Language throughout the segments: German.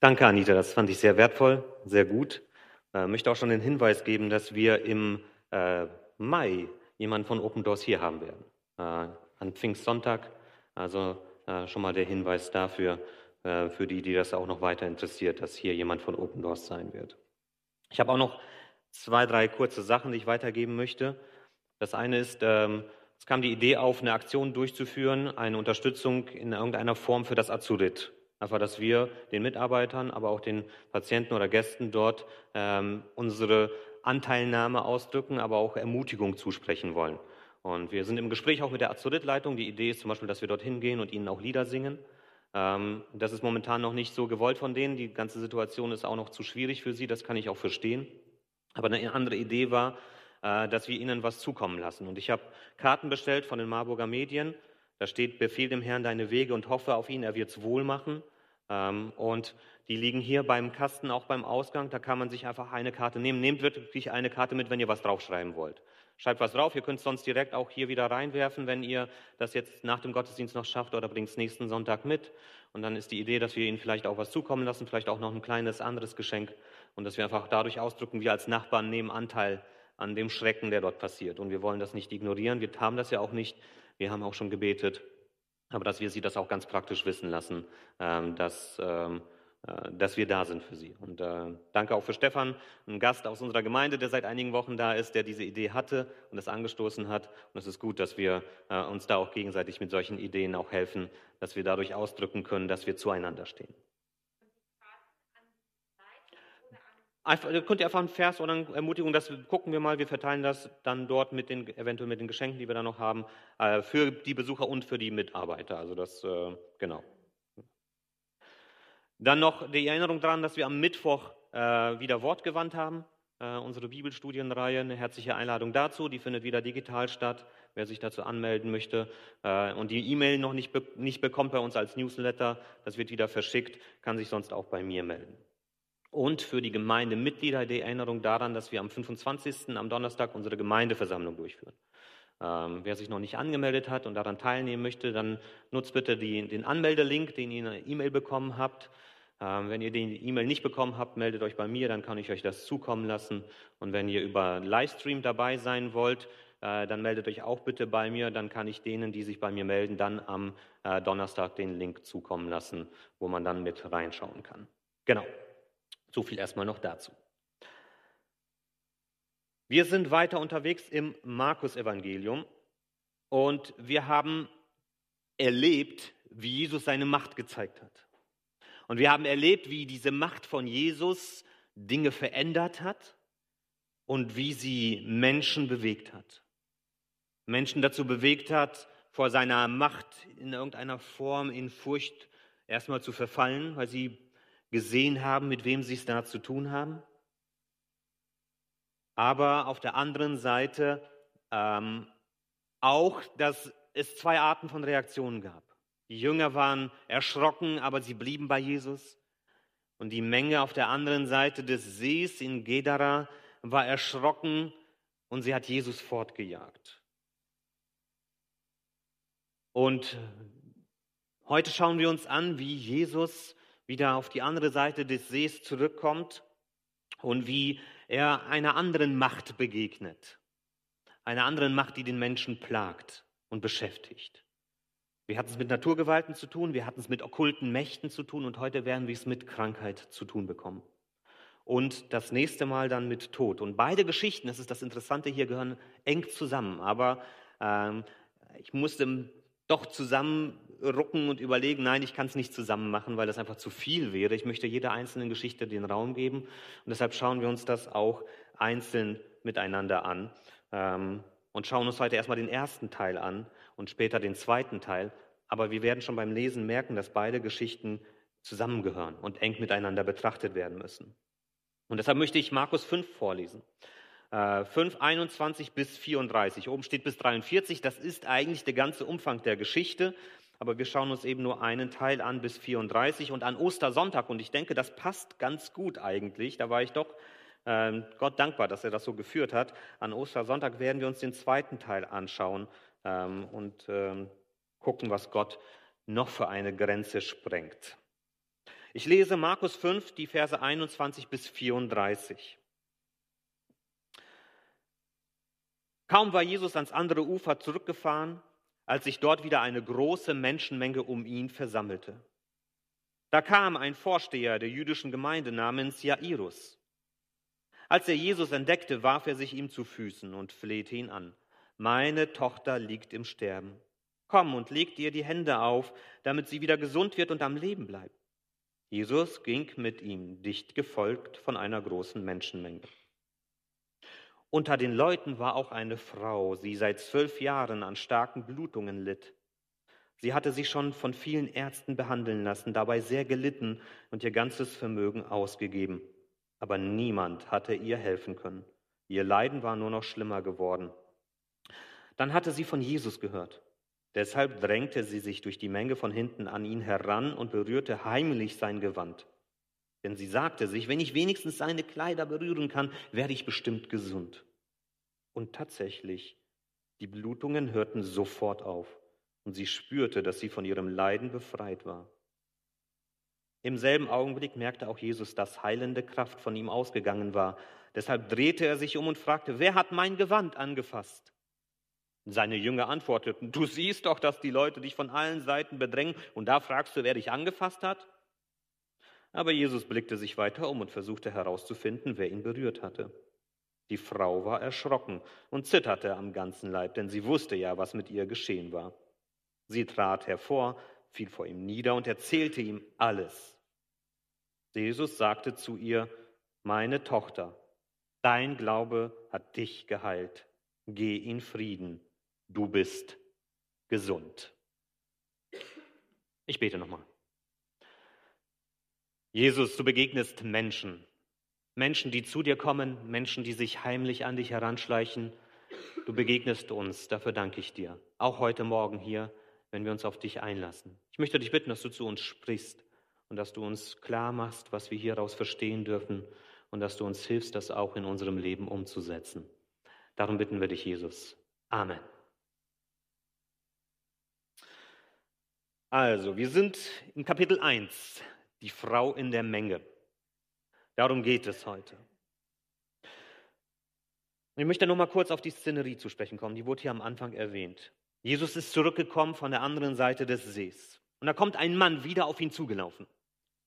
Danke, Anita, das fand ich sehr wertvoll, sehr gut. Ich äh, möchte auch schon den Hinweis geben, dass wir im äh, Mai jemanden von Open Doors hier haben werden. Äh, an Pfingstsonntag. Also schon mal der Hinweis dafür, für die, die das auch noch weiter interessiert, dass hier jemand von Open Doors sein wird. Ich habe auch noch zwei, drei kurze Sachen, die ich weitergeben möchte. Das eine ist, ähm, es kam die Idee auf, eine Aktion durchzuführen, eine Unterstützung in irgendeiner Form für das Azurit. Einfach, dass wir den Mitarbeitern, aber auch den Patienten oder Gästen dort ähm, unsere Anteilnahme ausdrücken, aber auch Ermutigung zusprechen wollen. Und wir sind im Gespräch auch mit der Azurit-Leitung. Die Idee ist zum Beispiel, dass wir dort hingehen und ihnen auch Lieder singen. Ähm, das ist momentan noch nicht so gewollt von denen. Die ganze Situation ist auch noch zu schwierig für sie. Das kann ich auch verstehen. Aber eine andere Idee war, äh, dass wir ihnen was zukommen lassen. Und ich habe Karten bestellt von den Marburger Medien. Da steht, befehl dem Herrn deine Wege und hoffe auf ihn, er wird es wohl machen. Ähm, und die liegen hier beim Kasten, auch beim Ausgang. Da kann man sich einfach eine Karte nehmen. Nehmt wirklich eine Karte mit, wenn ihr was draufschreiben wollt. Schreibt was drauf. Ihr könnt es sonst direkt auch hier wieder reinwerfen, wenn ihr das jetzt nach dem Gottesdienst noch schafft oder bringt es nächsten Sonntag mit. Und dann ist die Idee, dass wir ihnen vielleicht auch was zukommen lassen, vielleicht auch noch ein kleines anderes Geschenk und dass wir einfach dadurch ausdrücken, wir als Nachbarn nehmen Anteil an dem Schrecken, der dort passiert. Und wir wollen das nicht ignorieren. Wir haben das ja auch nicht. Wir haben auch schon gebetet. Aber dass wir sie das auch ganz praktisch wissen lassen, ähm, dass, ähm, äh, dass wir da sind für sie. Und äh, danke auch für Stefan, ein Gast aus unserer Gemeinde, der seit einigen Wochen da ist, der diese Idee hatte und das angestoßen hat. Und es ist gut, dass wir äh, uns da auch gegenseitig mit solchen Ideen auch helfen, dass wir dadurch ausdrücken können, dass wir zueinander stehen. Einfach, könnt ihr einfach einen Vers oder eine Ermutigung, das gucken wir mal, wir verteilen das dann dort mit den, eventuell mit den Geschenken, die wir da noch haben, äh, für die Besucher und für die Mitarbeiter. Also das, äh, genau. Dann noch die Erinnerung daran, dass wir am Mittwoch äh, wieder Wortgewandt haben. unsere Bibelstudienreihe, eine herzliche Einladung dazu, die findet wieder digital statt, wer sich dazu anmelden möchte. und die E-Mail noch nicht, nicht bekommt bei uns als Newsletter, das wird wieder verschickt, kann sich sonst auch bei mir melden. Und für die Gemeindemitglieder die Erinnerung daran, dass wir am 25. am Donnerstag unsere Gemeindeversammlung durchführen. Ähm, wer sich noch nicht angemeldet hat und daran teilnehmen möchte, dann nutzt bitte die, den Anmeldelink, den ihr in der E-Mail bekommen habt. Ähm, wenn ihr den E-Mail nicht bekommen habt, meldet euch bei mir, dann kann ich euch das zukommen lassen. Und wenn ihr über Livestream dabei sein wollt, äh, dann meldet euch auch bitte bei mir. Dann kann ich denen, die sich bei mir melden, dann am äh, Donnerstag den Link zukommen lassen, wo man dann mit reinschauen kann. Genau. So viel erstmal noch dazu. Wir sind weiter unterwegs im Markus-Evangelium und wir haben erlebt, wie Jesus seine Macht gezeigt hat. Und wir haben erlebt, wie diese Macht von Jesus Dinge verändert hat und wie sie Menschen bewegt hat. Menschen dazu bewegt hat, vor seiner Macht in irgendeiner Form in Furcht erstmal zu verfallen, weil sie gesehen haben, mit wem sie es da zu tun haben. Aber auf der anderen Seite ähm, auch, dass es zwei Arten von Reaktionen gab. Die Jünger waren erschrocken, aber sie blieben bei Jesus. Und die Menge auf der anderen Seite des Sees in Gedara war erschrocken und sie hat Jesus fortgejagt. Und heute schauen wir uns an, wie Jesus wieder auf die andere Seite des Sees zurückkommt und wie er einer anderen Macht begegnet. Einer anderen Macht, die den Menschen plagt und beschäftigt. Wir hatten es mit Naturgewalten zu tun, wir hatten es mit okkulten Mächten zu tun und heute werden wir es mit Krankheit zu tun bekommen. Und das nächste Mal dann mit Tod. Und beide Geschichten, das ist das Interessante hier, gehören eng zusammen. Aber ähm, ich musste doch zusammenrucken und überlegen, nein, ich kann es nicht zusammen machen, weil das einfach zu viel wäre. Ich möchte jeder einzelnen Geschichte den Raum geben und deshalb schauen wir uns das auch einzeln miteinander an ähm, und schauen uns heute erstmal den ersten Teil an und später den zweiten Teil. Aber wir werden schon beim Lesen merken, dass beide Geschichten zusammengehören und eng miteinander betrachtet werden müssen. Und deshalb möchte ich Markus 5 vorlesen. 5, äh, 21 bis 34. Oben steht bis 43. Das ist eigentlich der ganze Umfang der Geschichte. Aber wir schauen uns eben nur einen Teil an bis 34 und an Ostersonntag. Und ich denke, das passt ganz gut eigentlich. Da war ich doch äh, Gott dankbar, dass er das so geführt hat. An Ostersonntag werden wir uns den zweiten Teil anschauen ähm, und ähm, gucken, was Gott noch für eine Grenze sprengt. Ich lese Markus 5, die Verse 21 bis 34. Kaum war Jesus ans andere Ufer zurückgefahren, als sich dort wieder eine große Menschenmenge um ihn versammelte. Da kam ein Vorsteher der jüdischen Gemeinde namens Jairus. Als er Jesus entdeckte, warf er sich ihm zu Füßen und flehte ihn an. Meine Tochter liegt im Sterben. Komm und leg dir die Hände auf, damit sie wieder gesund wird und am Leben bleibt. Jesus ging mit ihm, dicht gefolgt von einer großen Menschenmenge. Unter den Leuten war auch eine Frau, die seit zwölf Jahren an starken Blutungen litt. Sie hatte sich schon von vielen Ärzten behandeln lassen, dabei sehr gelitten und ihr ganzes Vermögen ausgegeben. Aber niemand hatte ihr helfen können. Ihr Leiden war nur noch schlimmer geworden. Dann hatte sie von Jesus gehört. Deshalb drängte sie sich durch die Menge von hinten an ihn heran und berührte heimlich sein Gewand. Denn sie sagte sich, wenn ich wenigstens seine Kleider berühren kann, werde ich bestimmt gesund. Und tatsächlich, die Blutungen hörten sofort auf und sie spürte, dass sie von ihrem Leiden befreit war. Im selben Augenblick merkte auch Jesus, dass heilende Kraft von ihm ausgegangen war. Deshalb drehte er sich um und fragte, wer hat mein Gewand angefasst? Seine Jünger antworteten, du siehst doch, dass die Leute dich von allen Seiten bedrängen und da fragst du, wer dich angefasst hat? Aber Jesus blickte sich weiter um und versuchte herauszufinden, wer ihn berührt hatte. Die Frau war erschrocken und zitterte am ganzen Leib, denn sie wusste ja, was mit ihr geschehen war. Sie trat hervor, fiel vor ihm nieder und erzählte ihm alles. Jesus sagte zu ihr, meine Tochter, dein Glaube hat dich geheilt. Geh in Frieden, du bist gesund. Ich bete nochmal. Jesus, du begegnest Menschen. Menschen, die zu dir kommen, Menschen, die sich heimlich an dich heranschleichen. Du begegnest uns, dafür danke ich dir. Auch heute Morgen hier, wenn wir uns auf dich einlassen. Ich möchte dich bitten, dass du zu uns sprichst und dass du uns klar machst, was wir hieraus verstehen dürfen und dass du uns hilfst, das auch in unserem Leben umzusetzen. Darum bitten wir dich, Jesus. Amen. Also, wir sind in Kapitel 1, die Frau in der Menge. Darum geht es heute. Ich möchte noch mal kurz auf die Szenerie zu sprechen kommen. Die wurde hier am Anfang erwähnt. Jesus ist zurückgekommen von der anderen Seite des Sees. Und da kommt ein Mann wieder auf ihn zugelaufen.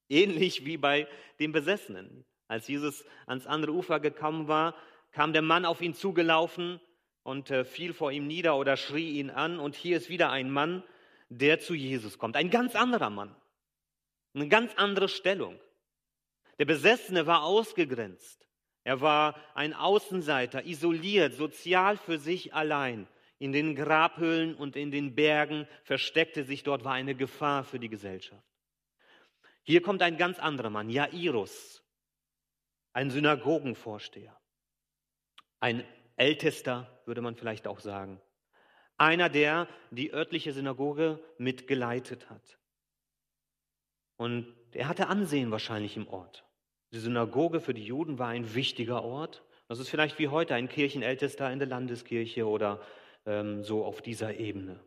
Ähnlich wie bei dem Besessenen. Als Jesus ans andere Ufer gekommen war, kam der Mann auf ihn zugelaufen und äh, fiel vor ihm nieder oder schrie ihn an. Und hier ist wieder ein Mann, der zu Jesus kommt. Ein ganz anderer Mann. Eine ganz andere Stellung. Der Besessene war ausgegrenzt. Er war ein Außenseiter, isoliert, sozial für sich allein. In den Grabhöhlen und in den Bergen versteckte sich dort, war eine Gefahr für die Gesellschaft. Hier kommt ein ganz anderer Mann, Jairus, ein Synagogenvorsteher, ein Ältester, würde man vielleicht auch sagen. Einer, der die örtliche Synagoge mitgeleitet hat. Und er hatte Ansehen wahrscheinlich im Ort. Die Synagoge für die Juden war ein wichtiger Ort. Das ist vielleicht wie heute ein Kirchenältester in der Landeskirche oder ähm, so auf dieser Ebene.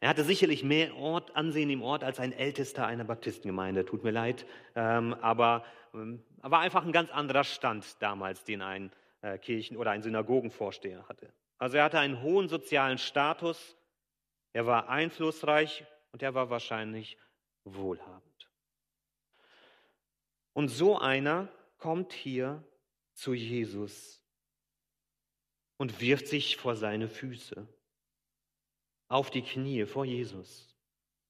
Er hatte sicherlich mehr Ort, Ansehen im Ort als ein Ältester einer Baptistengemeinde. Tut mir leid, ähm, aber ähm, war einfach ein ganz anderer Stand damals, den ein äh, Kirchen- oder ein Synagogenvorsteher hatte. Also er hatte einen hohen sozialen Status, er war einflussreich und er war wahrscheinlich wohlhabend. Und so einer kommt hier zu Jesus und wirft sich vor seine Füße, auf die Knie vor Jesus,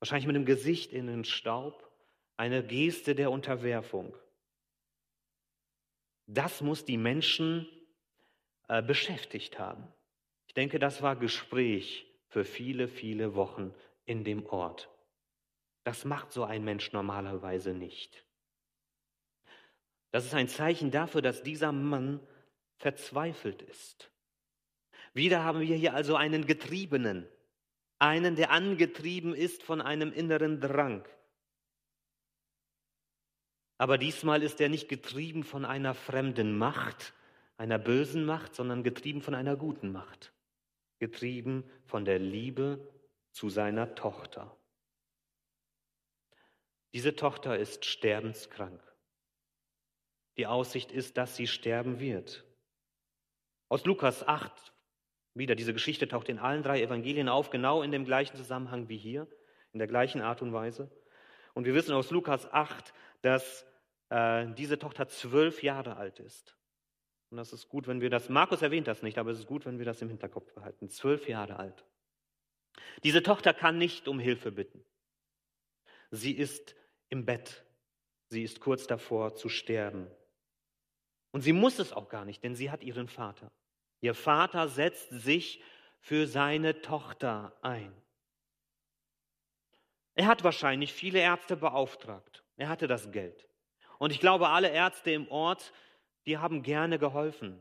wahrscheinlich mit dem Gesicht in den Staub, eine Geste der Unterwerfung. Das muss die Menschen äh, beschäftigt haben. Ich denke, das war Gespräch für viele, viele Wochen in dem Ort. Das macht so ein Mensch normalerweise nicht. Das ist ein Zeichen dafür, dass dieser Mann verzweifelt ist. Wieder haben wir hier also einen Getriebenen, einen, der angetrieben ist von einem inneren Drang. Aber diesmal ist er nicht getrieben von einer fremden Macht, einer bösen Macht, sondern getrieben von einer guten Macht, getrieben von der Liebe zu seiner Tochter. Diese Tochter ist sterbenskrank. Die Aussicht ist, dass sie sterben wird. Aus Lukas 8, wieder diese Geschichte taucht in allen drei Evangelien auf, genau in dem gleichen Zusammenhang wie hier, in der gleichen Art und Weise. Und wir wissen aus Lukas 8, dass äh, diese Tochter zwölf Jahre alt ist. Und das ist gut, wenn wir das, Markus erwähnt das nicht, aber es ist gut, wenn wir das im Hinterkopf behalten. Zwölf Jahre alt. Diese Tochter kann nicht um Hilfe bitten. Sie ist im Bett. Sie ist kurz davor zu sterben. Und sie muss es auch gar nicht, denn sie hat ihren Vater. Ihr Vater setzt sich für seine Tochter ein. Er hat wahrscheinlich viele Ärzte beauftragt. Er hatte das Geld. Und ich glaube, alle Ärzte im Ort, die haben gerne geholfen.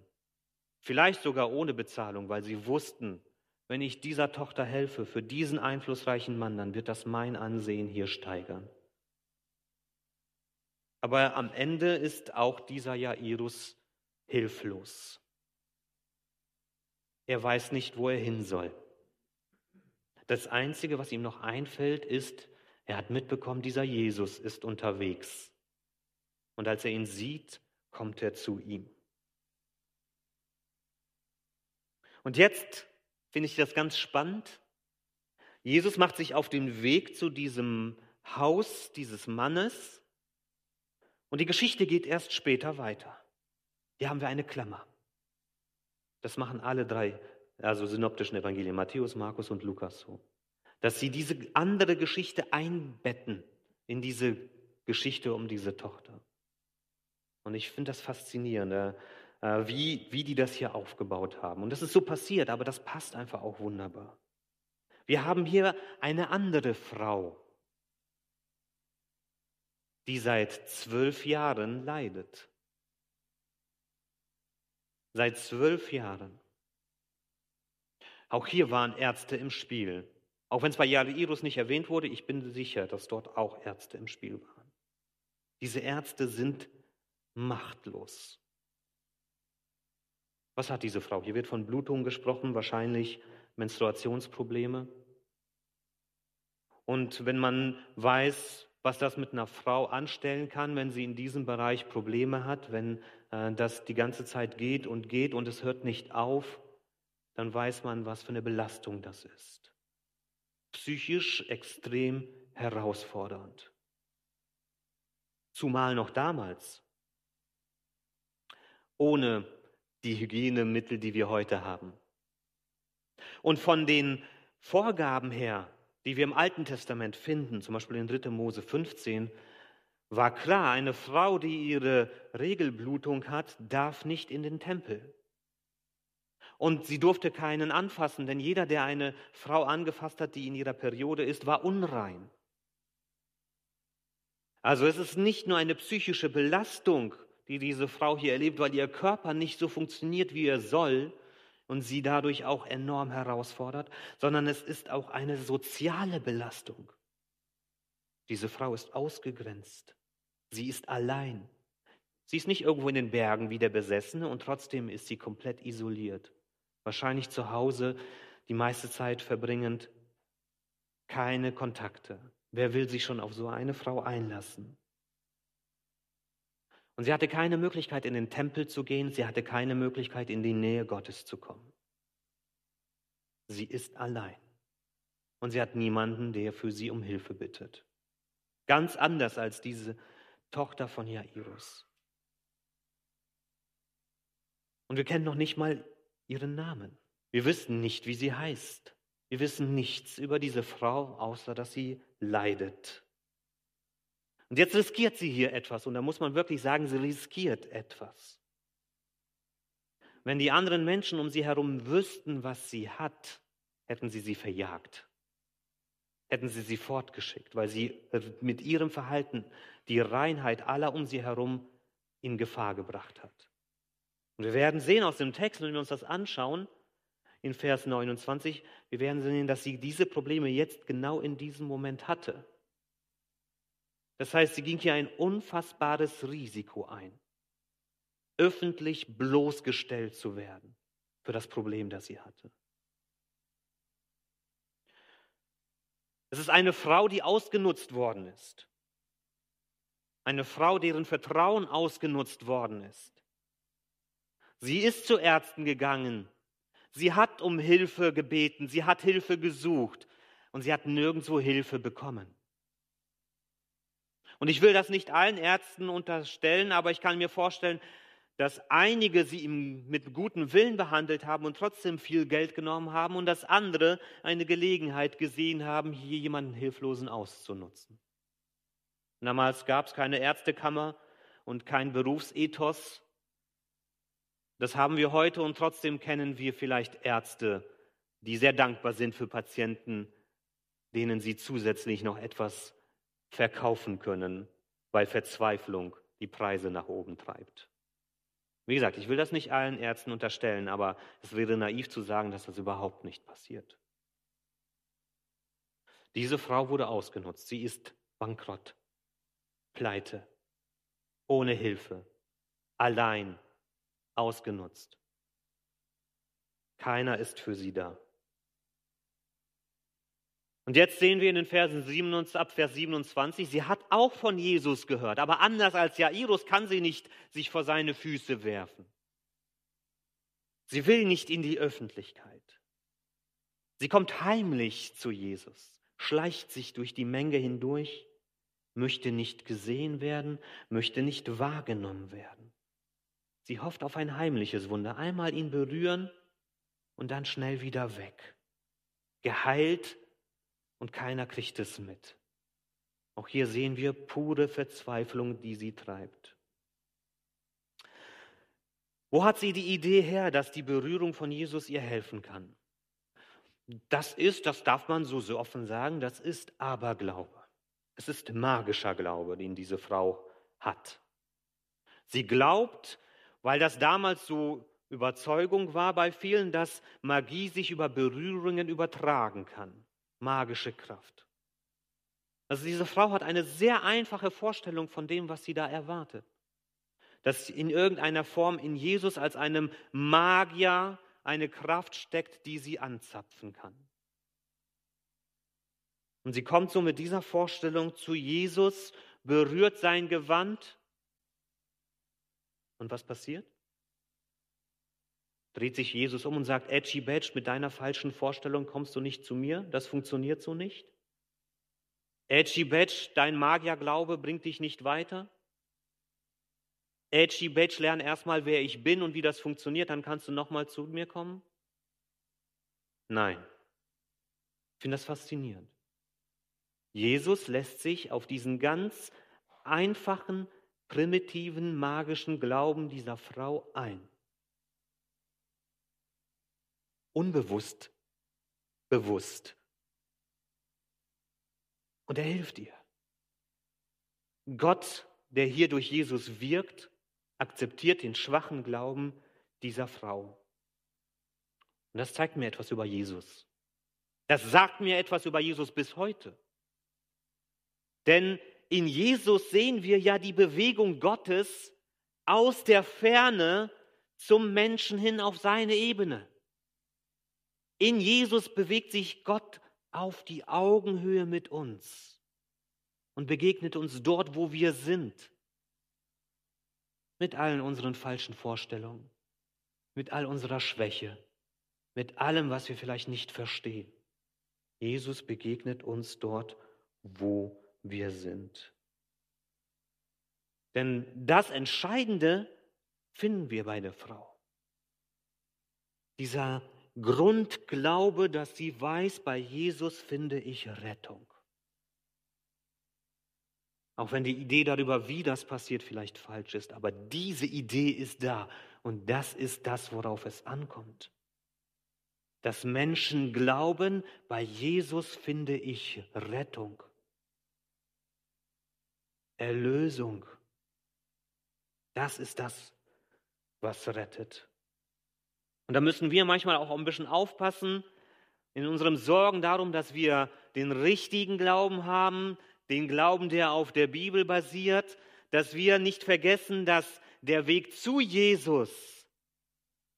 Vielleicht sogar ohne Bezahlung, weil sie wussten, wenn ich dieser Tochter helfe, für diesen einflussreichen Mann, dann wird das mein Ansehen hier steigern. Aber am Ende ist auch dieser Jairus hilflos. Er weiß nicht, wo er hin soll. Das Einzige, was ihm noch einfällt, ist, er hat mitbekommen, dieser Jesus ist unterwegs. Und als er ihn sieht, kommt er zu ihm. Und jetzt finde ich das ganz spannend. Jesus macht sich auf den Weg zu diesem Haus dieses Mannes und die Geschichte geht erst später weiter. Hier haben wir eine Klammer. Das machen alle drei, also synoptischen Evangelien, Matthäus, Markus und Lukas so, dass sie diese andere Geschichte einbetten in diese Geschichte um diese Tochter. Und ich finde das faszinierend, äh, äh, wie, wie die das hier aufgebaut haben. Und das ist so passiert, aber das passt einfach auch wunderbar. Wir haben hier eine andere Frau, die seit zwölf Jahren leidet. Seit zwölf Jahren. Auch hier waren Ärzte im Spiel. Auch wenn es bei Jairus nicht erwähnt wurde, ich bin sicher, dass dort auch Ärzte im Spiel waren. Diese Ärzte sind machtlos. Was hat diese Frau? Hier wird von Blutungen gesprochen, wahrscheinlich Menstruationsprobleme. Und wenn man weiß, was das mit einer Frau anstellen kann, wenn sie in diesem Bereich Probleme hat, wenn äh, das die ganze Zeit geht und geht und es hört nicht auf, dann weiß man, was für eine Belastung das ist. Psychisch extrem herausfordernd. Zumal noch damals ohne die Hygienemittel, die wir heute haben. Und von den Vorgaben her, die wir im Alten Testament finden, zum Beispiel in 3. Mose 15, war klar, eine Frau, die ihre Regelblutung hat, darf nicht in den Tempel. Und sie durfte keinen anfassen, denn jeder, der eine Frau angefasst hat, die in ihrer Periode ist, war unrein. Also es ist nicht nur eine psychische Belastung, die diese Frau hier erlebt, weil ihr Körper nicht so funktioniert, wie er soll und sie dadurch auch enorm herausfordert, sondern es ist auch eine soziale Belastung. Diese Frau ist ausgegrenzt. Sie ist allein. Sie ist nicht irgendwo in den Bergen wie der Besessene und trotzdem ist sie komplett isoliert. Wahrscheinlich zu Hause die meiste Zeit verbringend. Keine Kontakte. Wer will sich schon auf so eine Frau einlassen? Und sie hatte keine Möglichkeit, in den Tempel zu gehen, sie hatte keine Möglichkeit, in die Nähe Gottes zu kommen. Sie ist allein. Und sie hat niemanden, der für sie um Hilfe bittet. Ganz anders als diese Tochter von Jairus. Und wir kennen noch nicht mal ihren Namen. Wir wissen nicht, wie sie heißt. Wir wissen nichts über diese Frau, außer dass sie leidet. Und jetzt riskiert sie hier etwas und da muss man wirklich sagen, sie riskiert etwas. Wenn die anderen Menschen um sie herum wüssten, was sie hat, hätten sie sie verjagt, hätten sie sie fortgeschickt, weil sie mit ihrem Verhalten die Reinheit aller um sie herum in Gefahr gebracht hat. Und wir werden sehen aus dem Text, wenn wir uns das anschauen, in Vers 29, wir werden sehen, dass sie diese Probleme jetzt genau in diesem Moment hatte. Das heißt, sie ging hier ein unfassbares Risiko ein, öffentlich bloßgestellt zu werden für das Problem, das sie hatte. Es ist eine Frau, die ausgenutzt worden ist. Eine Frau, deren Vertrauen ausgenutzt worden ist. Sie ist zu Ärzten gegangen. Sie hat um Hilfe gebeten. Sie hat Hilfe gesucht. Und sie hat nirgendwo Hilfe bekommen. Und ich will das nicht allen Ärzten unterstellen, aber ich kann mir vorstellen, dass einige sie mit gutem Willen behandelt haben und trotzdem viel Geld genommen haben und dass andere eine Gelegenheit gesehen haben, hier jemanden Hilflosen auszunutzen. Damals gab es keine Ärztekammer und kein Berufsethos. Das haben wir heute und trotzdem kennen wir vielleicht Ärzte, die sehr dankbar sind für Patienten, denen sie zusätzlich noch etwas verkaufen können, weil Verzweiflung die Preise nach oben treibt. Wie gesagt, ich will das nicht allen Ärzten unterstellen, aber es wäre naiv zu sagen, dass das überhaupt nicht passiert. Diese Frau wurde ausgenutzt. Sie ist bankrott, pleite, ohne Hilfe, allein, ausgenutzt. Keiner ist für sie da. Und jetzt sehen wir in den Versen 27, ab Vers 27, sie hat auch von Jesus gehört, aber anders als Jairus kann sie nicht sich vor seine Füße werfen. Sie will nicht in die Öffentlichkeit. Sie kommt heimlich zu Jesus, schleicht sich durch die Menge hindurch, möchte nicht gesehen werden, möchte nicht wahrgenommen werden. Sie hofft auf ein heimliches Wunder, einmal ihn berühren und dann schnell wieder weg. Geheilt und keiner kriegt es mit. Auch hier sehen wir pure Verzweiflung, die sie treibt. Wo hat sie die Idee her, dass die Berührung von Jesus ihr helfen kann? Das ist, das darf man so, so offen sagen, das ist Aberglaube. Es ist magischer Glaube, den diese Frau hat. Sie glaubt, weil das damals so Überzeugung war bei vielen, dass Magie sich über Berührungen übertragen kann magische Kraft. Also diese Frau hat eine sehr einfache Vorstellung von dem, was sie da erwartet. Dass in irgendeiner Form in Jesus als einem Magier eine Kraft steckt, die sie anzapfen kann. Und sie kommt so mit dieser Vorstellung zu Jesus, berührt sein Gewand. Und was passiert? Dreht sich Jesus um und sagt, Edgy Badge, mit deiner falschen Vorstellung kommst du nicht zu mir, das funktioniert so nicht. Edgy Badge, dein Magierglaube bringt dich nicht weiter. Edgy Badge, lerne erstmal, wer ich bin und wie das funktioniert, dann kannst du nochmal zu mir kommen. Nein, ich finde das faszinierend. Jesus lässt sich auf diesen ganz einfachen, primitiven, magischen Glauben dieser Frau ein unbewusst, bewusst. Und er hilft ihr. Gott, der hier durch Jesus wirkt, akzeptiert den schwachen Glauben dieser Frau. Und das zeigt mir etwas über Jesus. Das sagt mir etwas über Jesus bis heute. Denn in Jesus sehen wir ja die Bewegung Gottes aus der Ferne zum Menschen hin auf seine Ebene. In Jesus bewegt sich Gott auf die Augenhöhe mit uns und begegnet uns dort, wo wir sind. Mit allen unseren falschen Vorstellungen, mit all unserer Schwäche, mit allem, was wir vielleicht nicht verstehen. Jesus begegnet uns dort, wo wir sind. Denn das Entscheidende finden wir bei der Frau. Dieser Grundglaube, dass sie weiß, bei Jesus finde ich Rettung. Auch wenn die Idee darüber, wie das passiert, vielleicht falsch ist, aber diese Idee ist da und das ist das, worauf es ankommt. Dass Menschen glauben, bei Jesus finde ich Rettung, Erlösung. Das ist das, was rettet. Und da müssen wir manchmal auch ein bisschen aufpassen in unserem Sorgen darum, dass wir den richtigen Glauben haben, den Glauben, der auf der Bibel basiert, dass wir nicht vergessen, dass der Weg zu Jesus,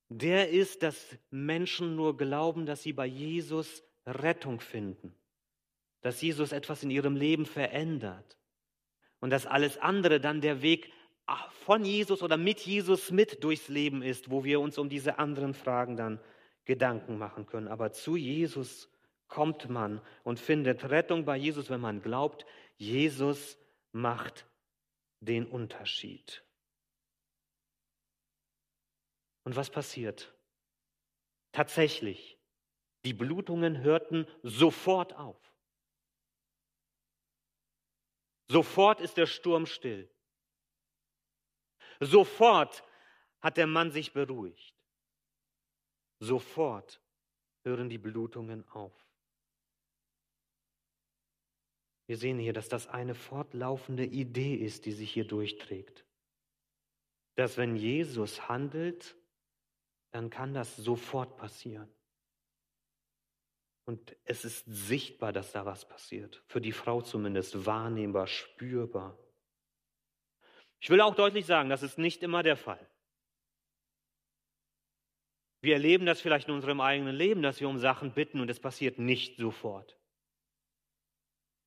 der ist, dass Menschen nur glauben, dass sie bei Jesus Rettung finden, dass Jesus etwas in ihrem Leben verändert. und dass alles andere dann der Weg von Jesus oder mit Jesus mit durchs Leben ist, wo wir uns um diese anderen Fragen dann Gedanken machen können. Aber zu Jesus kommt man und findet Rettung bei Jesus, wenn man glaubt, Jesus macht den Unterschied. Und was passiert? Tatsächlich, die Blutungen hörten sofort auf. Sofort ist der Sturm still. Sofort hat der Mann sich beruhigt. Sofort hören die Blutungen auf. Wir sehen hier, dass das eine fortlaufende Idee ist, die sich hier durchträgt. Dass wenn Jesus handelt, dann kann das sofort passieren. Und es ist sichtbar, dass da was passiert. Für die Frau zumindest wahrnehmbar, spürbar. Ich will auch deutlich sagen, das ist nicht immer der Fall. Wir erleben das vielleicht in unserem eigenen Leben, dass wir um Sachen bitten und es passiert nicht sofort.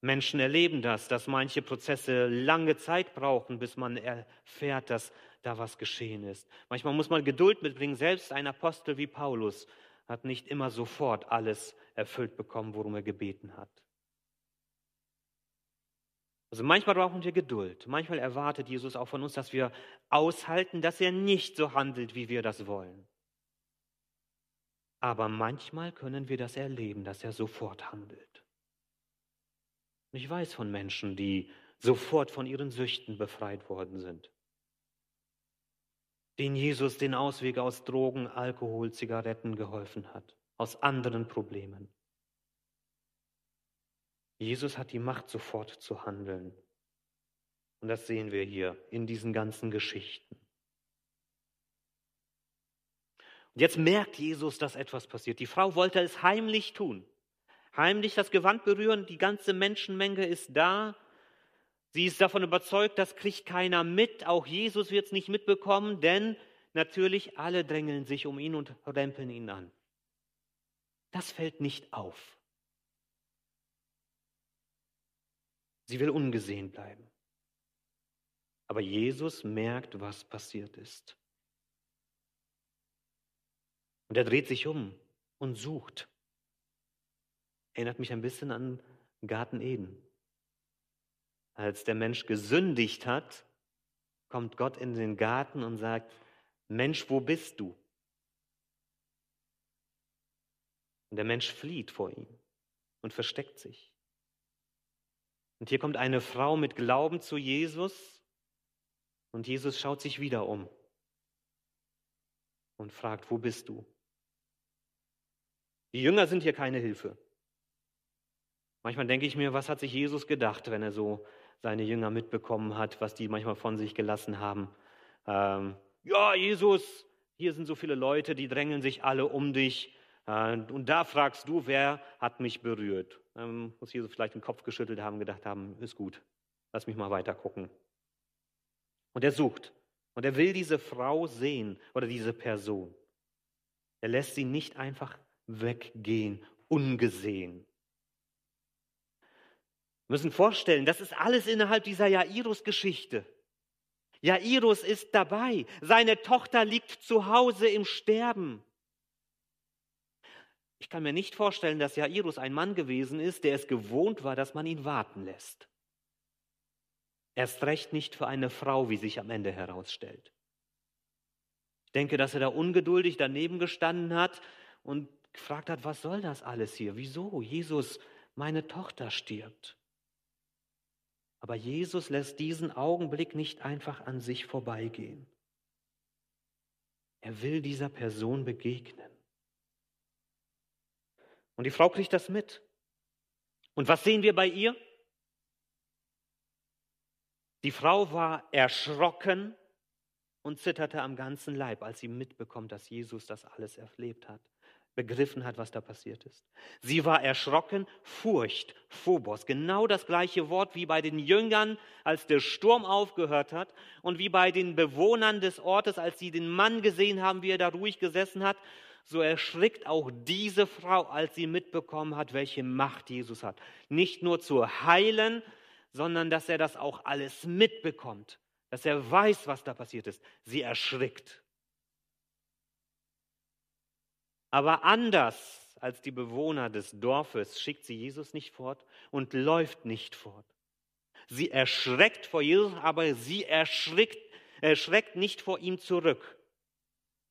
Menschen erleben das, dass manche Prozesse lange Zeit brauchen, bis man erfährt, dass da was geschehen ist. Manchmal muss man Geduld mitbringen. Selbst ein Apostel wie Paulus hat nicht immer sofort alles erfüllt bekommen, worum er gebeten hat. Also manchmal brauchen wir Geduld. Manchmal erwartet Jesus auch von uns, dass wir aushalten, dass er nicht so handelt, wie wir das wollen. Aber manchmal können wir das erleben, dass er sofort handelt. Ich weiß von Menschen, die sofort von ihren Süchten befreit worden sind den Jesus den Ausweg aus Drogen, Alkohol, Zigaretten geholfen hat, aus anderen Problemen. Jesus hat die Macht, sofort zu handeln. Und das sehen wir hier in diesen ganzen Geschichten. Und jetzt merkt Jesus, dass etwas passiert. Die Frau wollte es heimlich tun. Heimlich das Gewand berühren, die ganze Menschenmenge ist da. Sie ist davon überzeugt, das kriegt keiner mit. Auch Jesus wird es nicht mitbekommen, denn natürlich alle drängeln sich um ihn und rempeln ihn an. Das fällt nicht auf. Sie will ungesehen bleiben. Aber Jesus merkt, was passiert ist. Und er dreht sich um und sucht. Erinnert mich ein bisschen an Garten Eden. Als der Mensch gesündigt hat, kommt Gott in den Garten und sagt, Mensch, wo bist du? Und der Mensch flieht vor ihm und versteckt sich. Und hier kommt eine Frau mit Glauben zu Jesus und Jesus schaut sich wieder um und fragt, wo bist du? Die Jünger sind hier keine Hilfe. Manchmal denke ich mir, was hat sich Jesus gedacht, wenn er so seine Jünger mitbekommen hat, was die manchmal von sich gelassen haben. Ähm, ja, Jesus, hier sind so viele Leute, die drängeln sich alle um dich. Äh, und da fragst du, wer hat mich berührt? Ähm, muss Jesus vielleicht den Kopf geschüttelt haben, gedacht haben, ist gut, lass mich mal weiter gucken. Und er sucht. Und er will diese Frau sehen oder diese Person. Er lässt sie nicht einfach weggehen, ungesehen. Wir müssen vorstellen, das ist alles innerhalb dieser Jairus-Geschichte. Jairus ist dabei. Seine Tochter liegt zu Hause im Sterben. Ich kann mir nicht vorstellen, dass Jairus ein Mann gewesen ist, der es gewohnt war, dass man ihn warten lässt. Erst recht nicht für eine Frau, wie sich am Ende herausstellt. Ich denke, dass er da ungeduldig daneben gestanden hat und gefragt hat, was soll das alles hier? Wieso? Jesus, meine Tochter stirbt. Aber Jesus lässt diesen Augenblick nicht einfach an sich vorbeigehen. Er will dieser Person begegnen. Und die Frau kriegt das mit. Und was sehen wir bei ihr? Die Frau war erschrocken und zitterte am ganzen Leib, als sie mitbekommt, dass Jesus das alles erlebt hat begriffen hat, was da passiert ist. Sie war erschrocken, Furcht, Phobos, genau das gleiche Wort wie bei den Jüngern, als der Sturm aufgehört hat und wie bei den Bewohnern des Ortes, als sie den Mann gesehen haben, wie er da ruhig gesessen hat, so erschrickt auch diese Frau, als sie mitbekommen hat, welche Macht Jesus hat. Nicht nur zu heilen, sondern dass er das auch alles mitbekommt, dass er weiß, was da passiert ist. Sie erschrickt. Aber anders als die Bewohner des Dorfes schickt sie Jesus nicht fort und läuft nicht fort. Sie erschreckt vor Jesus, aber sie erschrickt, erschreckt nicht vor ihm zurück,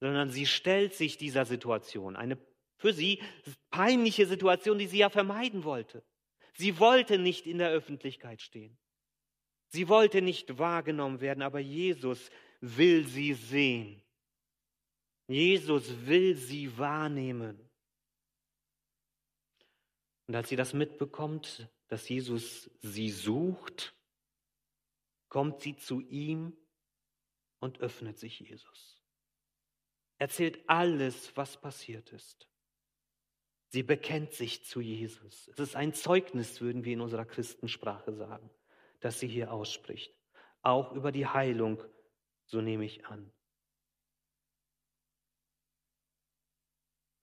sondern sie stellt sich dieser Situation, eine für sie peinliche Situation, die sie ja vermeiden wollte. Sie wollte nicht in der Öffentlichkeit stehen. Sie wollte nicht wahrgenommen werden, aber Jesus will sie sehen. Jesus will sie wahrnehmen. Und als sie das mitbekommt, dass Jesus sie sucht, kommt sie zu ihm und öffnet sich Jesus. Erzählt alles, was passiert ist. Sie bekennt sich zu Jesus. Es ist ein Zeugnis, würden wir in unserer Christensprache sagen, das sie hier ausspricht. Auch über die Heilung, so nehme ich an.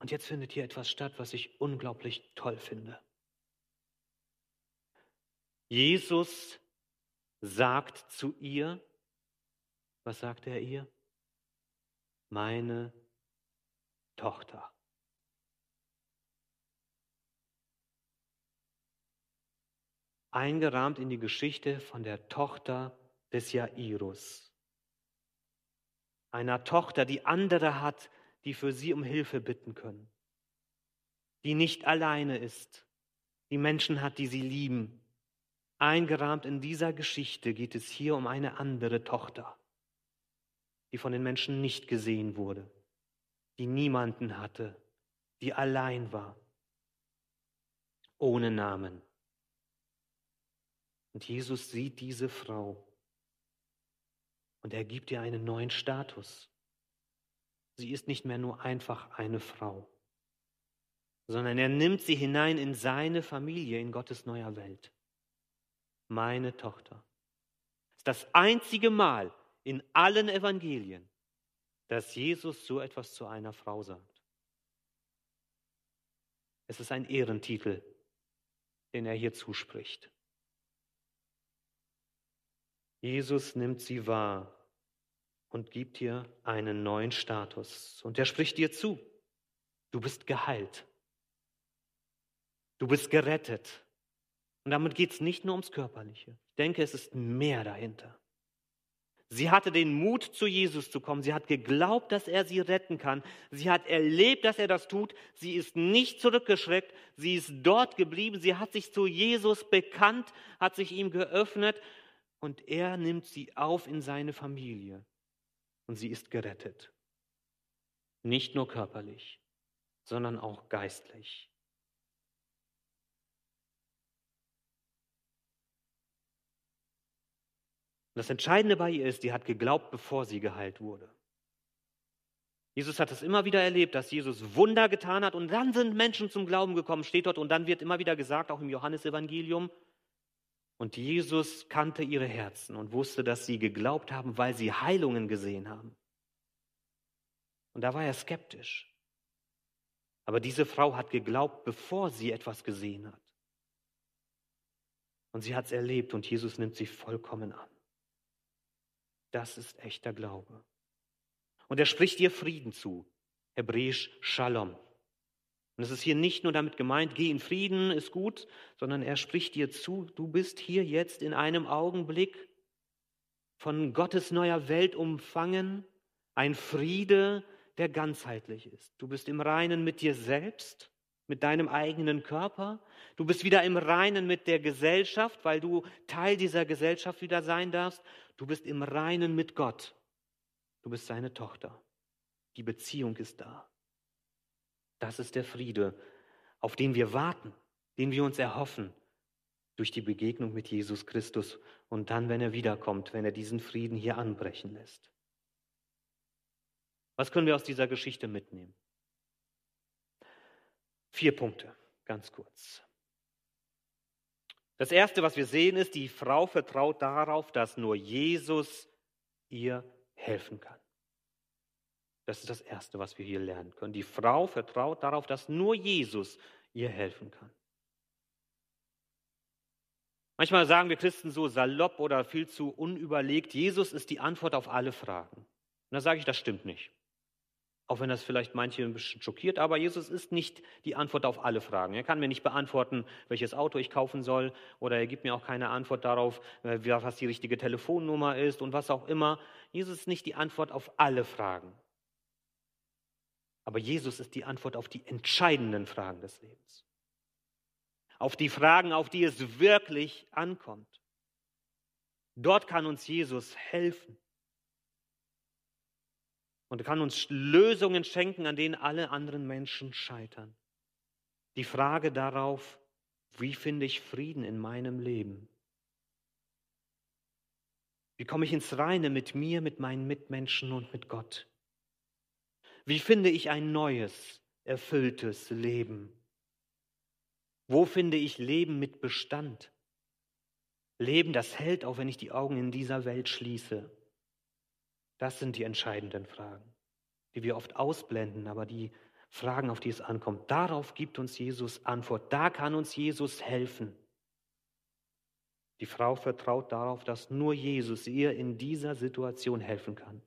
Und jetzt findet hier etwas statt, was ich unglaublich toll finde. Jesus sagt zu ihr, was sagt er ihr? Meine Tochter. eingerahmt in die Geschichte von der Tochter des Jairus. Einer Tochter, die andere hat, die für sie um Hilfe bitten können, die nicht alleine ist, die Menschen hat, die sie lieben. Eingerahmt in dieser Geschichte geht es hier um eine andere Tochter, die von den Menschen nicht gesehen wurde, die niemanden hatte, die allein war, ohne Namen. Und Jesus sieht diese Frau und er gibt ihr einen neuen Status. Sie ist nicht mehr nur einfach eine Frau, sondern er nimmt sie hinein in seine Familie, in Gottes neuer Welt. Meine Tochter. Das ist das einzige Mal in allen Evangelien, dass Jesus so etwas zu einer Frau sagt. Es ist ein Ehrentitel, den er hier zuspricht. Jesus nimmt sie wahr und gibt ihr einen neuen Status. Und er spricht dir zu. Du bist geheilt. Du bist gerettet. Und damit geht es nicht nur ums Körperliche. Ich denke, es ist mehr dahinter. Sie hatte den Mut, zu Jesus zu kommen. Sie hat geglaubt, dass er sie retten kann. Sie hat erlebt, dass er das tut. Sie ist nicht zurückgeschreckt. Sie ist dort geblieben. Sie hat sich zu Jesus bekannt, hat sich ihm geöffnet und er nimmt sie auf in seine Familie und sie ist gerettet. Nicht nur körperlich, sondern auch geistlich. Das Entscheidende bei ihr ist, sie hat geglaubt, bevor sie geheilt wurde. Jesus hat es immer wieder erlebt, dass Jesus Wunder getan hat und dann sind Menschen zum Glauben gekommen, steht dort und dann wird immer wieder gesagt, auch im Johannesevangelium, und Jesus kannte ihre Herzen und wusste, dass sie geglaubt haben, weil sie Heilungen gesehen haben. Und da war er skeptisch. Aber diese Frau hat geglaubt, bevor sie etwas gesehen hat. Und sie hat es erlebt und Jesus nimmt sie vollkommen an. Das ist echter Glaube. Und er spricht ihr Frieden zu. Hebräisch Shalom. Und es ist hier nicht nur damit gemeint, geh in Frieden, ist gut, sondern er spricht dir zu, du bist hier jetzt in einem Augenblick von Gottes neuer Welt umfangen, ein Friede, der ganzheitlich ist. Du bist im Reinen mit dir selbst, mit deinem eigenen Körper. Du bist wieder im Reinen mit der Gesellschaft, weil du Teil dieser Gesellschaft wieder sein darfst. Du bist im Reinen mit Gott. Du bist seine Tochter. Die Beziehung ist da. Das ist der Friede, auf den wir warten, den wir uns erhoffen durch die Begegnung mit Jesus Christus und dann, wenn er wiederkommt, wenn er diesen Frieden hier anbrechen lässt. Was können wir aus dieser Geschichte mitnehmen? Vier Punkte, ganz kurz. Das Erste, was wir sehen, ist, die Frau vertraut darauf, dass nur Jesus ihr helfen kann. Das ist das Erste, was wir hier lernen können. Die Frau vertraut darauf, dass nur Jesus ihr helfen kann. Manchmal sagen wir Christen so salopp oder viel zu unüberlegt, Jesus ist die Antwort auf alle Fragen. Und da sage ich, das stimmt nicht. Auch wenn das vielleicht manche ein bisschen schockiert, aber Jesus ist nicht die Antwort auf alle Fragen. Er kann mir nicht beantworten, welches Auto ich kaufen soll, oder er gibt mir auch keine Antwort darauf, äh, was die richtige Telefonnummer ist und was auch immer. Jesus ist nicht die Antwort auf alle Fragen. Aber Jesus ist die Antwort auf die entscheidenden Fragen des Lebens auf die Fragen, auf die es wirklich ankommt. Dort kann uns Jesus helfen und kann uns Lösungen schenken, an denen alle anderen Menschen scheitern. Die Frage darauf, wie finde ich Frieden in meinem Leben? Wie komme ich ins Reine mit mir, mit meinen Mitmenschen und mit Gott? Wie finde ich ein neues, erfülltes Leben? Wo finde ich Leben mit Bestand? Leben, das hält, auch wenn ich die Augen in dieser Welt schließe. Das sind die entscheidenden Fragen, die wir oft ausblenden, aber die Fragen, auf die es ankommt. Darauf gibt uns Jesus Antwort. Da kann uns Jesus helfen. Die Frau vertraut darauf, dass nur Jesus ihr in dieser Situation helfen kann.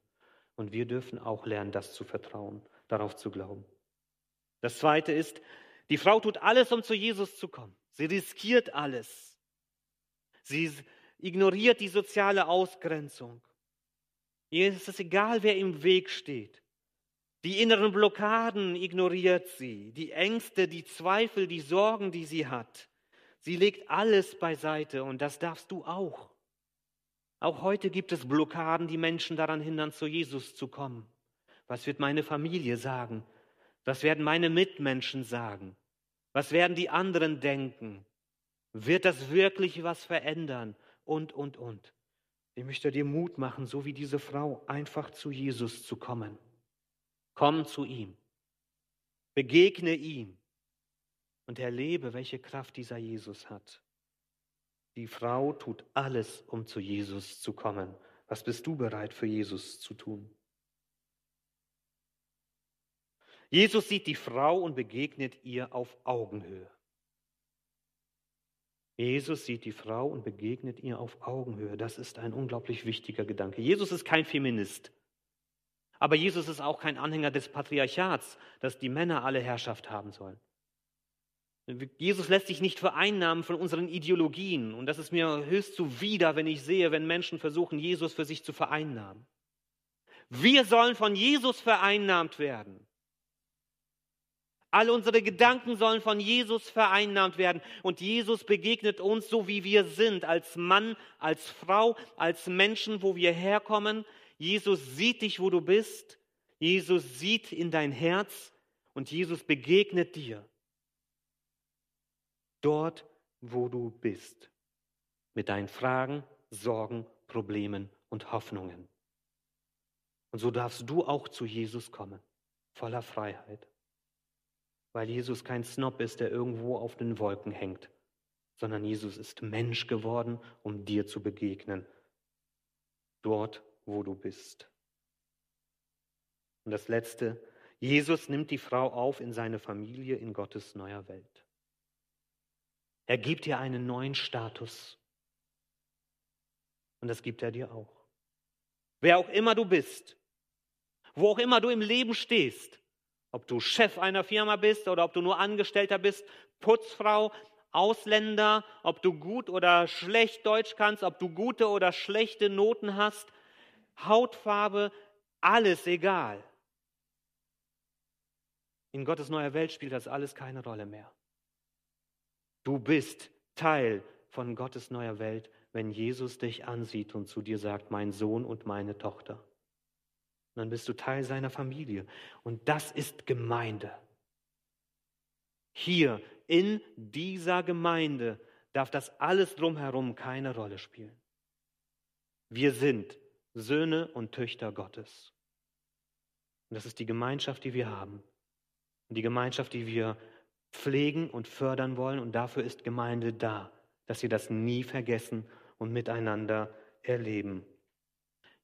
Und wir dürfen auch lernen, das zu vertrauen, darauf zu glauben. Das Zweite ist, die Frau tut alles, um zu Jesus zu kommen. Sie riskiert alles. Sie ignoriert die soziale Ausgrenzung. Ihr ist es egal, wer im Weg steht. Die inneren Blockaden ignoriert sie, die Ängste, die Zweifel, die Sorgen, die sie hat. Sie legt alles beiseite und das darfst du auch. Auch heute gibt es Blockaden, die Menschen daran hindern, zu Jesus zu kommen. Was wird meine Familie sagen? Was werden meine Mitmenschen sagen? Was werden die anderen denken? Wird das wirklich was verändern? Und, und, und. Ich möchte dir Mut machen, so wie diese Frau, einfach zu Jesus zu kommen. Komm zu ihm. Begegne ihm und erlebe, welche Kraft dieser Jesus hat. Die Frau tut alles, um zu Jesus zu kommen. Was bist du bereit für Jesus zu tun? Jesus sieht die Frau und begegnet ihr auf Augenhöhe. Jesus sieht die Frau und begegnet ihr auf Augenhöhe. Das ist ein unglaublich wichtiger Gedanke. Jesus ist kein Feminist. Aber Jesus ist auch kein Anhänger des Patriarchats, dass die Männer alle Herrschaft haben sollen. Jesus lässt sich nicht vereinnahmen von unseren Ideologien. Und das ist mir höchst zuwider, wenn ich sehe, wenn Menschen versuchen, Jesus für sich zu vereinnahmen. Wir sollen von Jesus vereinnahmt werden. All unsere Gedanken sollen von Jesus vereinnahmt werden. Und Jesus begegnet uns so, wie wir sind, als Mann, als Frau, als Menschen, wo wir herkommen. Jesus sieht dich, wo du bist. Jesus sieht in dein Herz und Jesus begegnet dir. Dort, wo du bist. Mit deinen Fragen, Sorgen, Problemen und Hoffnungen. Und so darfst du auch zu Jesus kommen, voller Freiheit weil Jesus kein Snob ist, der irgendwo auf den Wolken hängt, sondern Jesus ist Mensch geworden, um dir zu begegnen, dort, wo du bist. Und das Letzte, Jesus nimmt die Frau auf in seine Familie in Gottes neuer Welt. Er gibt ihr einen neuen Status. Und das gibt er dir auch. Wer auch immer du bist, wo auch immer du im Leben stehst, ob du Chef einer Firma bist oder ob du nur Angestellter bist, Putzfrau, Ausländer, ob du gut oder schlecht Deutsch kannst, ob du gute oder schlechte Noten hast, Hautfarbe, alles egal. In Gottes neuer Welt spielt das alles keine Rolle mehr. Du bist Teil von Gottes neuer Welt, wenn Jesus dich ansieht und zu dir sagt, mein Sohn und meine Tochter. Und dann bist du Teil seiner Familie. Und das ist Gemeinde. Hier in dieser Gemeinde darf das alles drumherum keine Rolle spielen. Wir sind Söhne und Töchter Gottes. Und das ist die Gemeinschaft, die wir haben. Und die Gemeinschaft, die wir pflegen und fördern wollen. Und dafür ist Gemeinde da, dass wir das nie vergessen und miteinander erleben.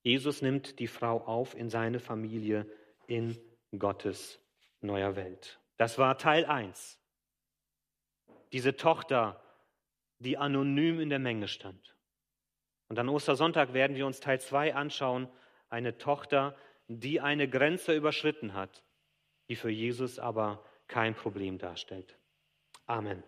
Jesus nimmt die Frau auf in seine Familie in Gottes neuer Welt. Das war Teil 1. Diese Tochter die anonym in der Menge stand. Und an Ostersonntag werden wir uns Teil 2 anschauen, eine Tochter, die eine Grenze überschritten hat, die für Jesus aber kein Problem darstellt. Amen.